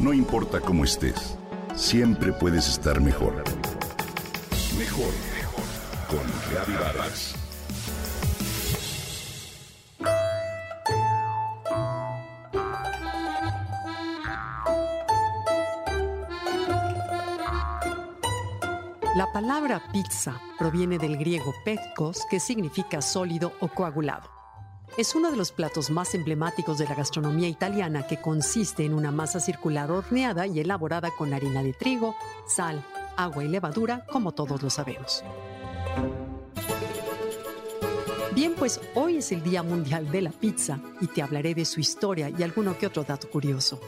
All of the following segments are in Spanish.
No importa cómo estés, siempre puedes estar mejor. Mejor, mejor. Con Reavivadas. La palabra pizza proviene del griego petkos, que significa sólido o coagulado. Es uno de los platos más emblemáticos de la gastronomía italiana que consiste en una masa circular horneada y elaborada con harina de trigo, sal, agua y levadura, como todos lo sabemos. Bien, pues hoy es el Día Mundial de la Pizza y te hablaré de su historia y alguno que otro dato curioso.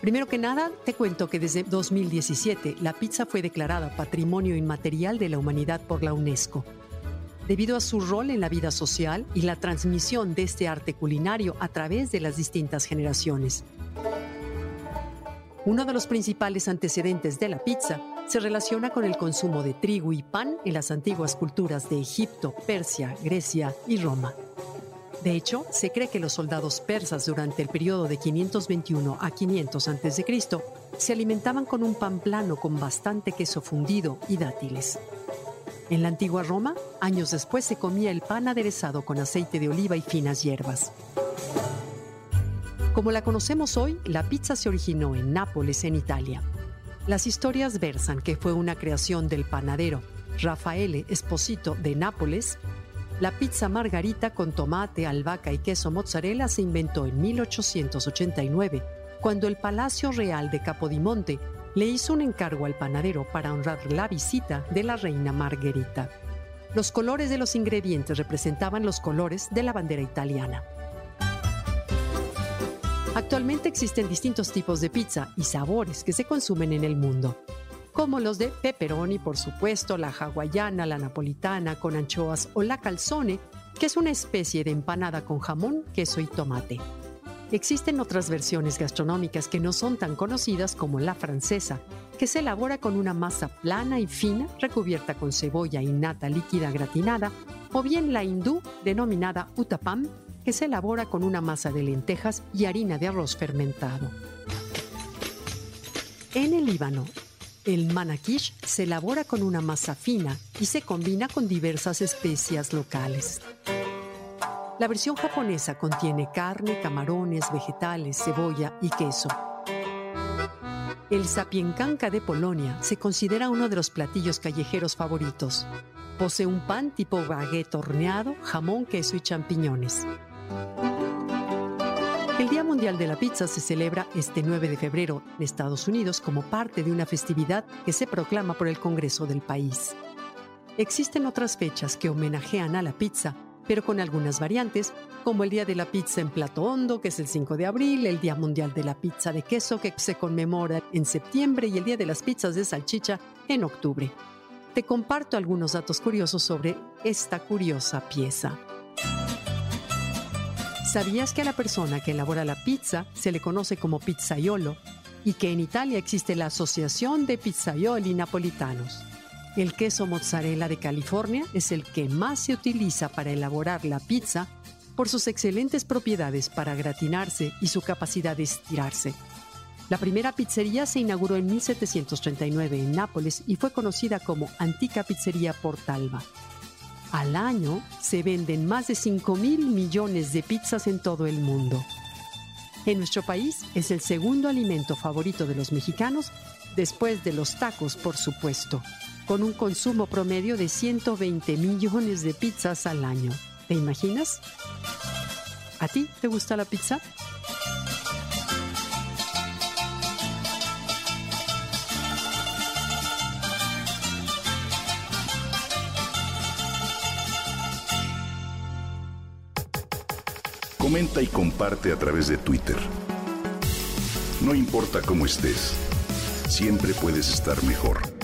Primero que nada, te cuento que desde 2017 la pizza fue declarada Patrimonio Inmaterial de la Humanidad por la UNESCO, debido a su rol en la vida social y la transmisión de este arte culinario a través de las distintas generaciones. Uno de los principales antecedentes de la pizza se relaciona con el consumo de trigo y pan en las antiguas culturas de Egipto, Persia, Grecia y Roma. De hecho, se cree que los soldados persas durante el periodo de 521 a 500 a.C. se alimentaban con un pan plano con bastante queso fundido y dátiles. En la antigua Roma, años después se comía el pan aderezado con aceite de oliva y finas hierbas. Como la conocemos hoy, la pizza se originó en Nápoles, en Italia. Las historias versan que fue una creación del panadero Raffaele Esposito de Nápoles la pizza margarita con tomate, albahaca y queso mozzarella se inventó en 1889, cuando el Palacio Real de Capodimonte le hizo un encargo al panadero para honrar la visita de la reina Margherita. Los colores de los ingredientes representaban los colores de la bandera italiana. Actualmente existen distintos tipos de pizza y sabores que se consumen en el mundo como los de pepperoni, por supuesto, la hawaiana, la napolitana con anchoas o la calzone, que es una especie de empanada con jamón, queso y tomate. Existen otras versiones gastronómicas que no son tan conocidas como la francesa, que se elabora con una masa plana y fina recubierta con cebolla y nata líquida gratinada, o bien la hindú denominada utapam, que se elabora con una masa de lentejas y harina de arroz fermentado. En el Líbano, el manakish se elabora con una masa fina y se combina con diversas especias locales. La versión japonesa contiene carne, camarones, vegetales, cebolla y queso. El sapienkanka de Polonia se considera uno de los platillos callejeros favoritos. Posee un pan tipo baguette horneado, jamón, queso y champiñones. El Día Mundial de la Pizza se celebra este 9 de febrero en Estados Unidos como parte de una festividad que se proclama por el Congreso del país. Existen otras fechas que homenajean a la pizza, pero con algunas variantes, como el Día de la Pizza en Plato Hondo, que es el 5 de abril, el Día Mundial de la Pizza de Queso, que se conmemora en septiembre, y el Día de las Pizzas de Salchicha en octubre. Te comparto algunos datos curiosos sobre esta curiosa pieza. ¿Sabías que a la persona que elabora la pizza se le conoce como pizzaiolo y que en Italia existe la Asociación de Pizzaioli Napolitanos? El queso mozzarella de California es el que más se utiliza para elaborar la pizza por sus excelentes propiedades para gratinarse y su capacidad de estirarse. La primera pizzería se inauguró en 1739 en Nápoles y fue conocida como Antica Pizzería Portalba. Al año se venden más de 5 mil millones de pizzas en todo el mundo. En nuestro país es el segundo alimento favorito de los mexicanos, después de los tacos, por supuesto, con un consumo promedio de 120 millones de pizzas al año. ¿Te imaginas? ¿A ti te gusta la pizza? Comenta y comparte a través de Twitter. No importa cómo estés, siempre puedes estar mejor.